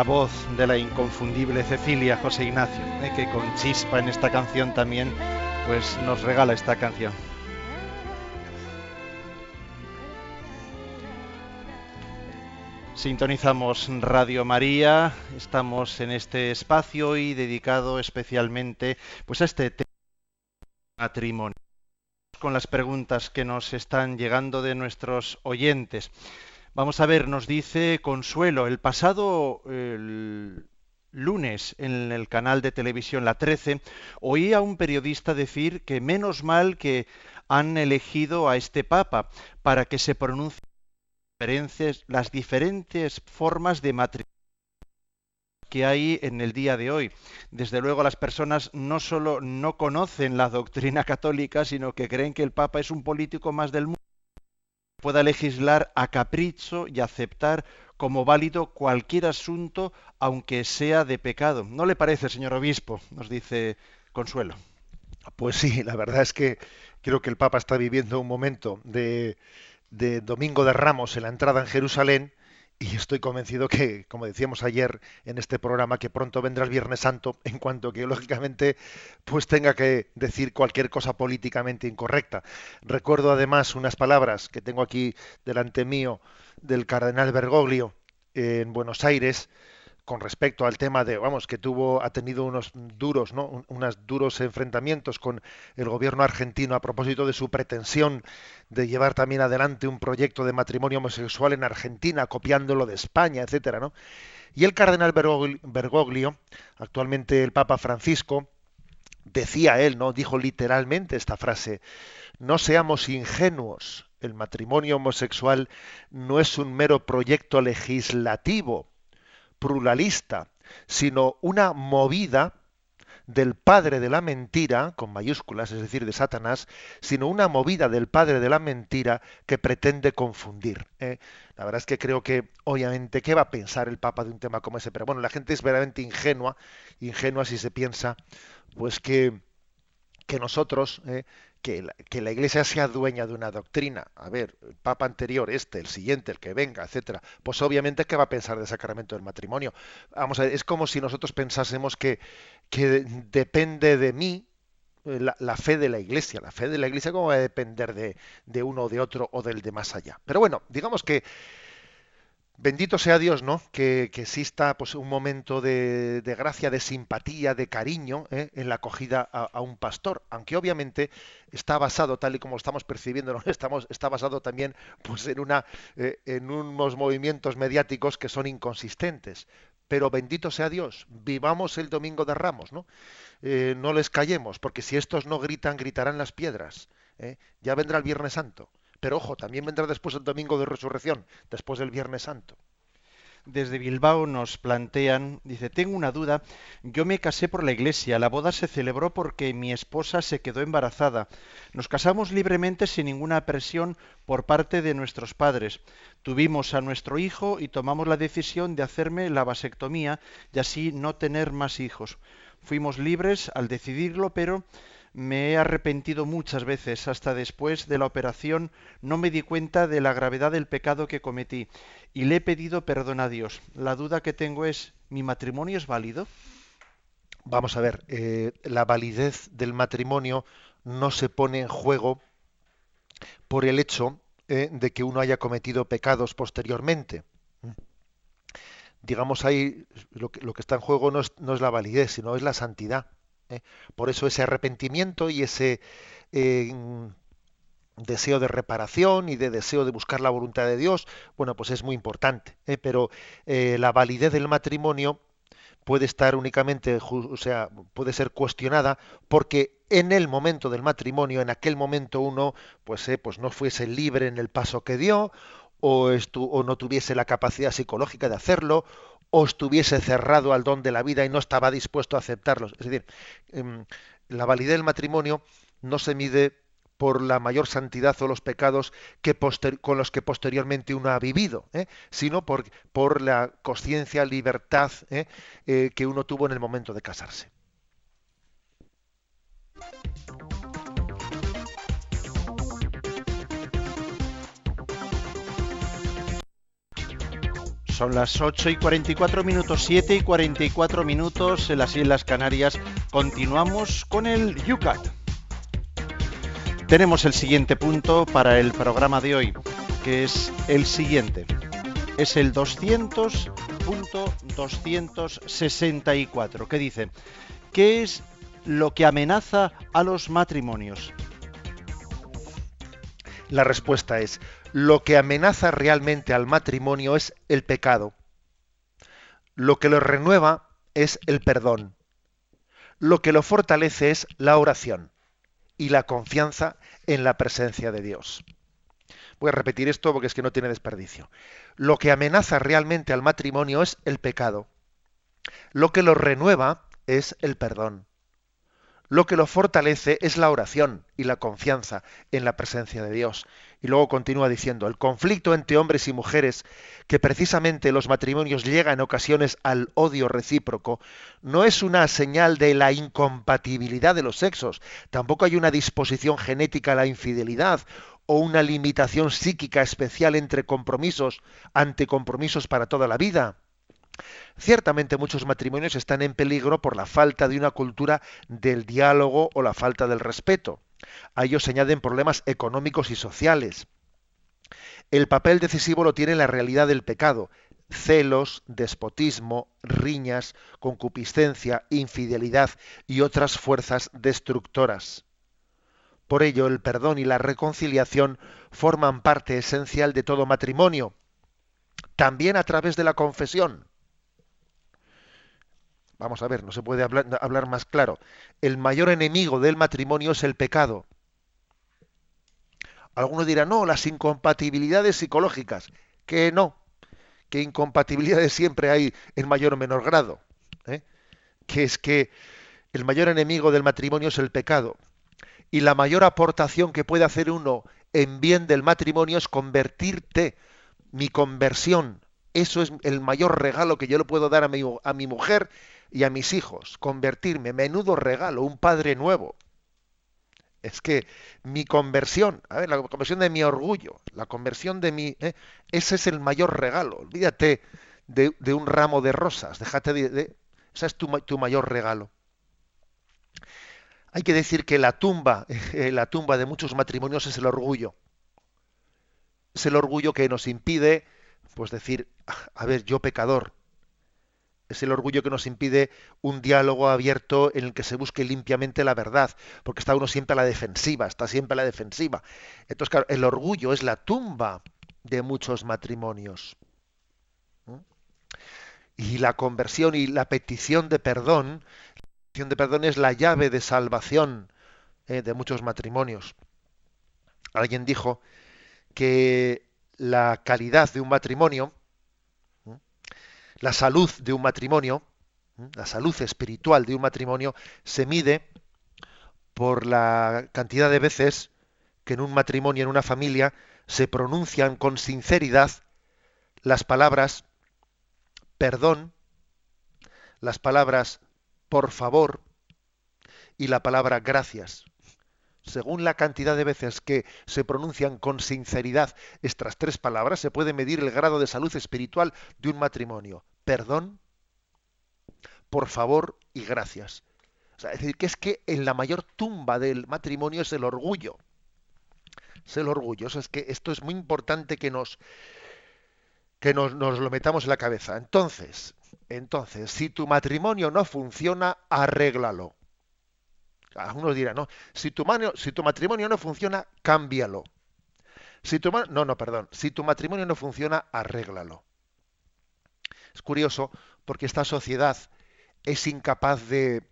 La voz de la inconfundible Cecilia José Ignacio, eh, que con chispa en esta canción también pues nos regala esta canción. Sintonizamos Radio María, estamos en este espacio y dedicado especialmente pues a este tema matrimonio. con las preguntas que nos están llegando de nuestros oyentes. Vamos a ver, nos dice Consuelo, el pasado el lunes en el canal de televisión La 13 oí a un periodista decir que menos mal que han elegido a este Papa para que se pronuncie las diferentes formas de matrimonio que hay en el día de hoy. Desde luego las personas no solo no conocen la doctrina católica, sino que creen que el Papa es un político más del mundo pueda legislar a capricho y aceptar como válido cualquier asunto, aunque sea de pecado. ¿No le parece, señor obispo? Nos dice Consuelo. Pues sí, la verdad es que creo que el Papa está viviendo un momento de, de Domingo de Ramos en la entrada en Jerusalén y estoy convencido que, como decíamos ayer en este programa, que pronto vendrá el Viernes Santo, en cuanto que lógicamente pues tenga que decir cualquier cosa políticamente incorrecta. Recuerdo además unas palabras que tengo aquí delante mío del cardenal Bergoglio en Buenos Aires, con respecto al tema de, vamos, que tuvo, ha tenido unos duros, ¿no? unos duros enfrentamientos con el gobierno argentino a propósito de su pretensión de llevar también adelante un proyecto de matrimonio homosexual en Argentina, copiándolo de España, etcétera, ¿no? Y el cardenal Bergoglio, actualmente el Papa Francisco, decía él, ¿no? Dijo literalmente esta frase: No seamos ingenuos. El matrimonio homosexual no es un mero proyecto legislativo pluralista, sino una movida del padre de la mentira, con mayúsculas, es decir, de Satanás, sino una movida del padre de la mentira que pretende confundir. ¿eh? La verdad es que creo que, obviamente, ¿qué va a pensar el Papa de un tema como ese? Pero bueno, la gente es verdaderamente ingenua, ingenua si se piensa, pues que, que nosotros, ¿eh? Que la, Iglesia sea dueña de una doctrina, a ver, el Papa anterior, este, el siguiente, el que venga, etcétera, pues obviamente qué va a pensar del sacramento del matrimonio. Vamos a ver, es como si nosotros pensásemos que, que depende de mí eh, la, fe de la Iglesia. La fe de la Iglesia cómo va a depender de, de uno o de otro o del de más allá. Pero bueno, digamos que Bendito sea Dios, ¿no? Que, exista pues, un momento de, gracia, de simpatía, de cariño ¿eh? en la acogida a, un pastor, aunque obviamente está basado, tal y como estamos percibiendo, estamos, está basado también pues, eh, en unos movimientos mediáticos que son inconsistentes. Pero bendito sea Dios, vivamos el domingo de Ramos, ¿no? Eh, no les callemos, porque si estos no gritan, gritarán las piedras. Ya vendrá el Viernes Santo. Pero ojo, también vendrá después el domingo de resurrección, después del Viernes Santo. Desde Bilbao nos plantean, dice, tengo una duda, yo me casé por la iglesia, la boda se celebró porque mi esposa se quedó embarazada. Nos casamos libremente sin ninguna presión por parte de nuestros padres. Tuvimos a nuestro hijo y tomamos la decisión de hacerme la vasectomía y así no tener más hijos. Fuimos libres al decidirlo, pero me he arrepentido muchas veces, hasta después de la operación no me di cuenta de la gravedad del pecado que cometí y le he pedido perdón a Dios. La duda que tengo es, ¿mi matrimonio es válido? Vamos a ver, eh, la validez del matrimonio no se pone en juego por el hecho eh, de que uno haya cometido pecados posteriormente. Digamos ahí, lo que, está en juego no es, no es la validez, sino es la santidad. ¿Eh? Por eso ese arrepentimiento y ese eh, deseo de reparación y de deseo de buscar la voluntad de Dios, bueno, pues es muy importante. ¿eh? Pero la validez del matrimonio puede estar únicamente, o sea, puede ser cuestionada porque en el momento del matrimonio, en aquel momento uno, pues, pues no fuese libre en el paso que dio, o, o no tuviese la capacidad psicológica de hacerlo, o estuviese cerrado al don de la vida y no estaba dispuesto a aceptarlos. Es decir, em, la validez del matrimonio no se mide por la mayor santidad o los pecados que con los que posteriormente uno ha vivido, ¿eh? sino por, la conciencia, libertad ¿eh? Eh, que uno tuvo en el momento de casarse. Son las 8 y 44 minutos, 7 y 44 minutos en las Islas Canarias. Continuamos con el UCAT. Tenemos el siguiente punto para el programa de hoy, que es el siguiente. Es el 200.264, que dice, ¿qué es lo que amenaza a los matrimonios? La respuesta es, lo que amenaza realmente al matrimonio es el pecado. Lo que lo renueva es el perdón. Lo que lo fortalece es la oración y la confianza en la presencia de Dios. Voy a repetir esto porque es que no tiene desperdicio. Lo que amenaza realmente al matrimonio es el pecado. Lo que lo renueva es el perdón. Lo que lo fortalece es la oración y la confianza en la presencia de Dios. Y luego continúa diciendo, el conflicto entre hombres y mujeres, que precisamente los matrimonios llega en ocasiones al odio recíproco, no es una señal de la incompatibilidad de los sexos, tampoco hay una disposición genética a la infidelidad o una limitación psíquica especial entre compromisos ante compromisos para toda la vida. Ciertamente muchos matrimonios están en peligro por la falta de una cultura del diálogo o la falta del respeto. A ellos se añaden problemas económicos y sociales. El papel decisivo lo tiene la realidad del pecado, celos, despotismo, riñas, concupiscencia, infidelidad y otras fuerzas destructoras. Por ello, el perdón y la reconciliación forman parte esencial de todo matrimonio, también a través de la confesión. Vamos a ver, no se puede hablar, más claro. El mayor enemigo del matrimonio es el pecado. Algunos dirán, no, las incompatibilidades psicológicas. Que no, que incompatibilidades siempre hay en mayor o menor grado. ¿eh? Que es que el mayor enemigo del matrimonio es el pecado. Y la mayor aportación que puede hacer uno en bien del matrimonio es convertirte, mi conversión. Eso es el mayor regalo que yo le puedo dar a mi, a mi mujer y a mis hijos, convertirme, menudo regalo, un padre nuevo. Es que mi conversión, a ver, la conversión de mi orgullo, la conversión de mi... ¿eh? Ese es el mayor regalo. Olvídate de, un ramo de rosas, déjate de... ese es tu, tu, mayor regalo. Hay que decir que la tumba, la tumba de muchos matrimonios es el orgullo. Es el orgullo que nos impide, pues decir, a ver, yo pecador, es el orgullo que nos impide un diálogo abierto en el que se busque limpiamente la verdad, porque está uno siempre a la defensiva, está siempre a la defensiva. Entonces, claro, el orgullo es la tumba de muchos matrimonios. Y la conversión y la petición de perdón, la petición de perdón es la llave de salvación eh, de muchos matrimonios. Alguien dijo que la calidad de un matrimonio la salud de un matrimonio, la salud espiritual de un matrimonio, se mide por la cantidad de veces que en un matrimonio, en una familia, se pronuncian con sinceridad las palabras perdón, las palabras por favor y la palabra gracias. Según la cantidad de veces que se pronuncian con sinceridad estas tres palabras, se puede medir el grado de salud espiritual de un matrimonio perdón, por favor y gracias. es decir, que es que en la mayor tumba del matrimonio es el orgullo. Es el orgullo. es que esto es muy importante que nos que nos, lo metamos en la cabeza. Entonces, entonces, si tu matrimonio no funciona, arréglalo. Algunos dirán, no, si tu, matrimonio no funciona, cámbialo. Si tu no, no, perdón. Si tu matrimonio no funciona, arréglalo. Es curioso porque esta sociedad es incapaz de,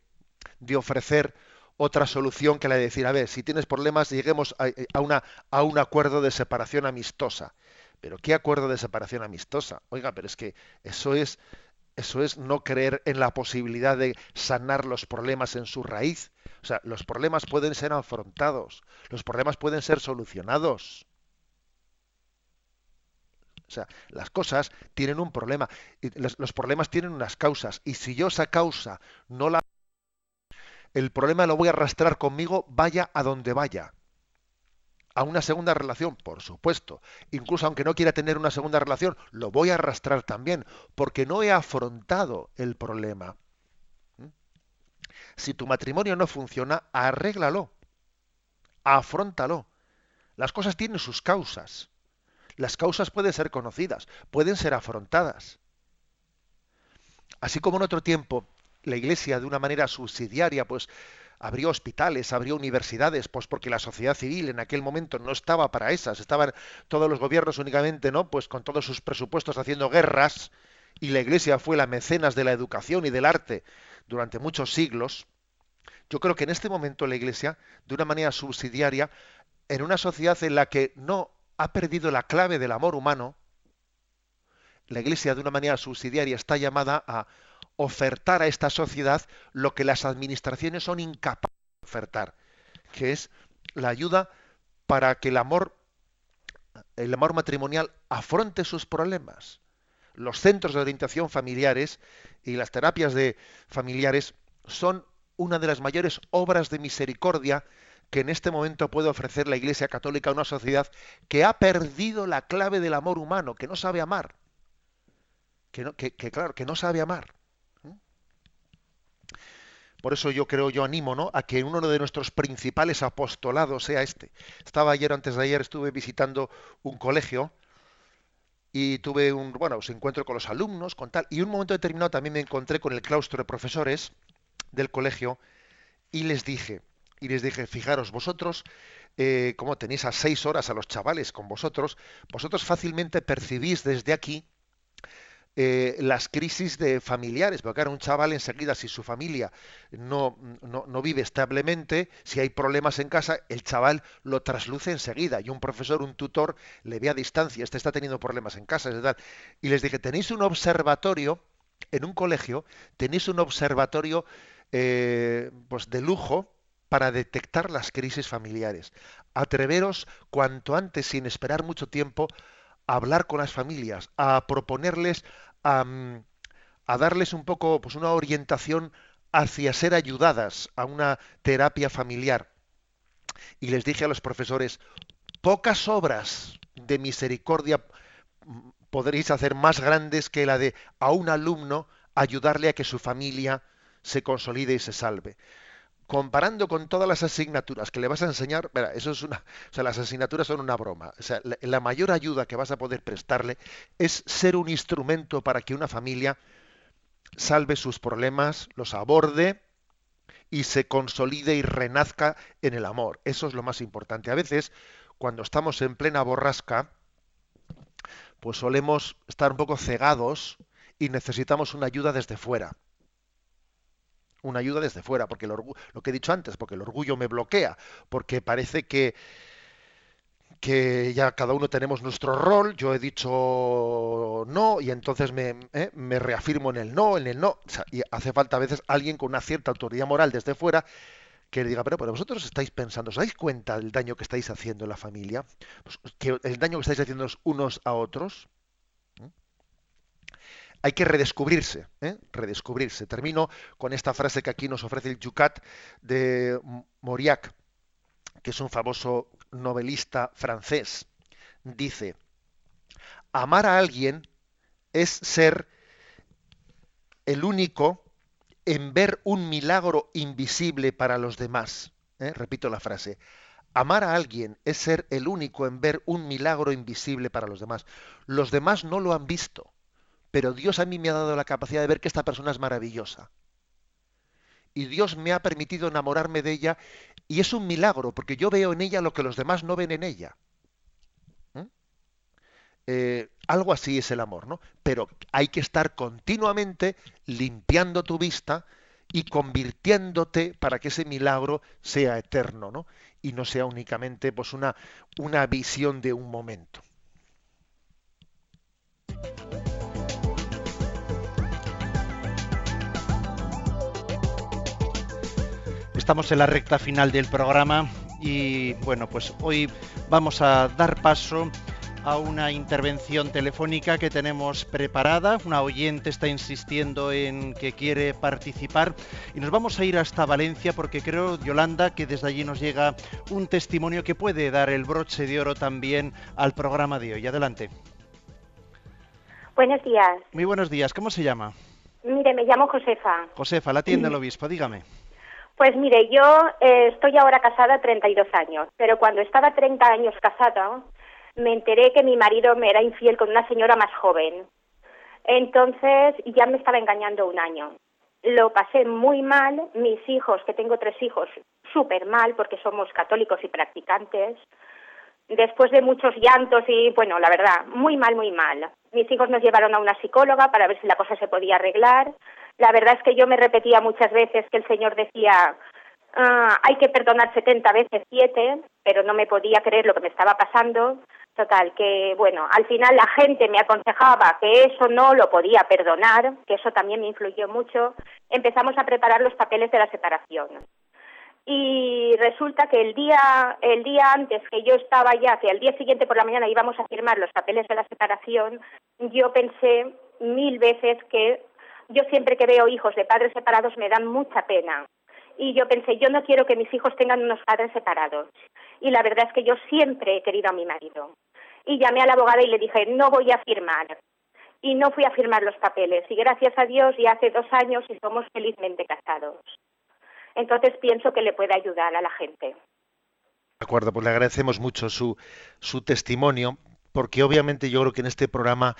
ofrecer otra solución que la de decir, a ver, si tienes problemas, lleguemos a, una, a un acuerdo de separación amistosa. Pero ¿qué acuerdo de separación amistosa? Oiga, pero es que eso es, eso es no creer en la posibilidad de sanar los problemas en su raíz. O sea, los problemas pueden ser afrontados, los problemas pueden ser solucionados. O sea, las cosas tienen un problema. Los, problemas tienen unas causas. Y si yo esa causa no la... El problema lo voy a arrastrar conmigo, vaya a donde vaya. A una segunda relación, por supuesto. Incluso aunque no quiera tener una segunda relación, lo voy a arrastrar también, porque no he afrontado el problema. Si tu matrimonio no funciona, arréglalo. Afróntalo. Las cosas tienen sus causas. Las causas pueden ser conocidas, pueden ser afrontadas. Así como en otro tiempo la Iglesia de una manera subsidiaria pues abrió hospitales, abrió universidades, pues porque la sociedad civil en aquel momento no estaba para esas, estaban todos los gobiernos únicamente, ¿no? Pues con todos sus presupuestos haciendo guerras y la Iglesia fue la mecenas de la educación y del arte durante muchos siglos. Yo creo que en este momento la Iglesia, de una manera subsidiaria, en una sociedad en la que no ha perdido la clave del amor humano, la Iglesia de una manera subsidiaria está llamada a ofertar a esta sociedad lo que las administraciones son incapaces de ofertar, que es la ayuda para que el amor, el amor matrimonial afronte sus problemas. Los centros de orientación familiares y las terapias de familiares son una de las mayores obras de misericordia que en este momento puede ofrecer la Iglesia Católica a una sociedad que ha perdido la clave del amor humano, que no sabe amar. Que, claro, que no sabe amar. Por eso yo creo, yo animo, ¿no? A que uno de nuestros principales apostolados sea este. Estaba ayer, antes de ayer, estuve visitando un colegio y tuve un, bueno, os encuentro con los alumnos, con tal, y un momento determinado también me encontré con el claustro de profesores del colegio y les dije, y les dije, fijaros, vosotros, eh, como tenéis a seis horas a los chavales con vosotros, vosotros fácilmente percibís desde aquí eh, las crisis de familiares, porque ahora un chaval enseguida, si su familia no, no, vive establemente, si hay problemas en casa, el chaval lo trasluce enseguida y un profesor, un tutor, le ve a distancia, este está teniendo problemas en casa, es Y les dije, tenéis un observatorio, en un colegio, tenéis un observatorio eh, pues de lujo, para detectar las crisis familiares. Atreveros cuanto antes, sin esperar mucho tiempo, a hablar con las familias, a proponerles a, darles un poco, pues una orientación hacia ser ayudadas a una terapia familiar. Y les dije a los profesores, pocas obras de misericordia podréis hacer más grandes que la de a un alumno ayudarle a que su familia se consolide y se salve comparando con todas las asignaturas que le vas a enseñar, eso es una, o sea, las asignaturas son una broma. O sea, la, mayor ayuda que vas a poder prestarle es ser un instrumento para que una familia salve sus problemas, los aborde y se consolide y renazca en el amor. Eso es lo más importante. A veces, cuando estamos en plena borrasca, pues solemos estar un poco cegados y necesitamos una ayuda desde fuera una ayuda desde fuera, porque lo que he dicho antes, porque el orgullo me bloquea, porque parece que que ya cada uno tenemos nuestro rol, yo he dicho no y entonces me, ¿eh? me reafirmo en el no, en el no, y hace falta a veces alguien con una cierta autoridad moral desde fuera que le diga, pero, vosotros estáis pensando, ¿os dais cuenta del daño que estáis haciendo en la familia? Pues, el daño que estáis haciendo unos a otros hay que redescubrirse, ¿eh? redescubrirse. Termino con esta frase que aquí nos ofrece el Yucat de Mauriac, que es un famoso novelista francés. Dice, amar a alguien es ser el único en ver un milagro invisible para los demás. ¿eh? Repito la frase. Amar a alguien es ser el único en ver un milagro invisible para los demás. Los demás no lo han visto pero Dios a mí me ha dado la capacidad de ver que esta persona es maravillosa. Y Dios me ha permitido enamorarme de ella y es un milagro, porque yo veo en ella lo que los demás no ven en ella. ¿Mm? Eh, algo así es el amor, ¿no? Pero hay que estar continuamente limpiando tu vista y convirtiéndote para que ese milagro sea eterno, ¿no? Y no sea únicamente pues una, una visión de un momento. Estamos en la recta final del programa y bueno, pues hoy vamos a dar paso a una intervención telefónica que tenemos preparada. Una oyente está insistiendo en que quiere participar y nos vamos a ir hasta Valencia porque creo, Yolanda, que desde allí nos llega un testimonio que puede dar el broche de oro también al programa de hoy. Adelante. Buenos días. Muy buenos días. ¿Cómo se llama? Mire, me llamo Josefa. Josefa, la tienda del obispo, dígame. Pues mire, yo eh, estoy ahora casada 32 años, pero cuando estaba 30 años casada, me enteré que mi marido me era infiel con una señora más joven. Entonces ya me estaba engañando un año. lo pasé muy mal, mis hijos, que tengo tres hijos, súper mal porque somos católicos y practicantes, después de muchos llantos y, bueno, la verdad, muy mal, muy mal. Mis hijos nos llevaron a una psicóloga para ver si la cosa se podía arreglar. La verdad es que yo me repetía muchas veces que el Señor decía, ah, hay que perdonar 70 veces 7, pero no me podía creer lo que me estaba pasando. Total, que bueno, al final la gente me aconsejaba que eso no lo podía perdonar, que eso también me influyó mucho. Empezamos a preparar los papeles de la separación. Y resulta que el día, el día antes que yo estaba ya, que al día siguiente por la mañana íbamos a firmar los papeles de la separación, yo pensé mil veces que yo siempre que veo hijos de padres separados me dan mucha pena. Y yo pensé, yo no quiero que mis hijos tengan unos padres separados. Y la verdad es que yo siempre he querido a mi marido y llamé a la abogada y le dije, no voy a firmar. Y no fui a firmar los papeles. Y gracias a Dios ya hace dos años y somos felizmente casados. Entonces pienso que le puede ayudar a la gente. De acuerdo, pues le agradecemos mucho su, su testimonio, porque obviamente yo creo que en este programa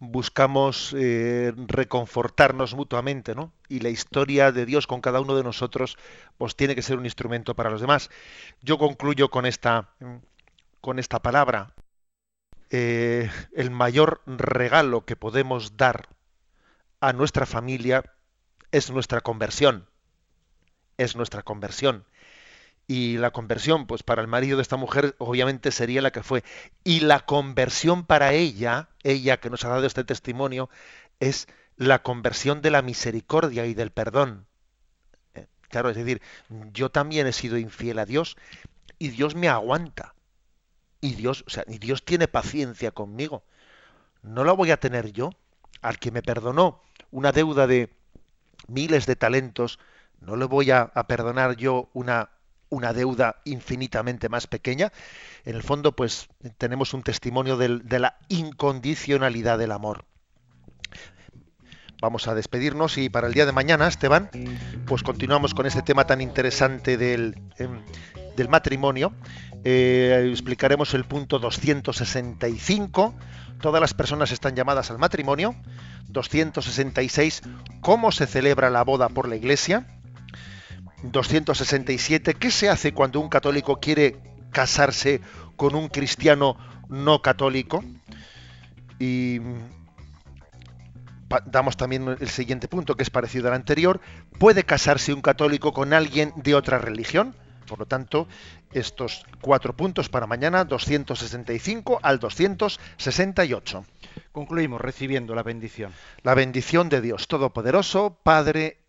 buscamos eh, reconfortarnos mutuamente, ¿no? Y la historia de Dios con cada uno de nosotros, pues tiene que ser un instrumento para los demás. Yo concluyo con esta, con esta palabra. Eh, el mayor regalo que podemos dar a nuestra familia es nuestra conversión. Es nuestra conversión. Y la conversión, pues para el marido de esta mujer, obviamente sería la que fue. Y la conversión para ella, ella que nos ha dado este testimonio, es la conversión de la misericordia y del perdón. Eh, claro, es decir, yo también he sido infiel a Dios y Dios me aguanta. Y Dios, o sea, y Dios tiene paciencia conmigo. No la voy a tener yo. Al que me perdonó una deuda de miles de talentos, no le voy a, perdonar yo una, una deuda infinitamente más pequeña. En el fondo, pues tenemos un testimonio de la incondicionalidad del amor. Vamos a despedirnos y para el día de mañana, Esteban, pues continuamos con este tema tan interesante del, em, matrimonio eh, explicaremos el punto 265. Todas las personas están llamadas al matrimonio. 266. ¿Cómo se celebra la boda por la iglesia? 267. ¿Qué se hace cuando un católico quiere casarse con un cristiano no católico? Y damos también el siguiente punto que es parecido al anterior. ¿Puede casarse un católico con alguien de otra religión? Por lo tanto, estos cuatro puntos para mañana, 265 al 268. Concluimos recibiendo la bendición. La bendición de Dios Todopoderoso, Padre,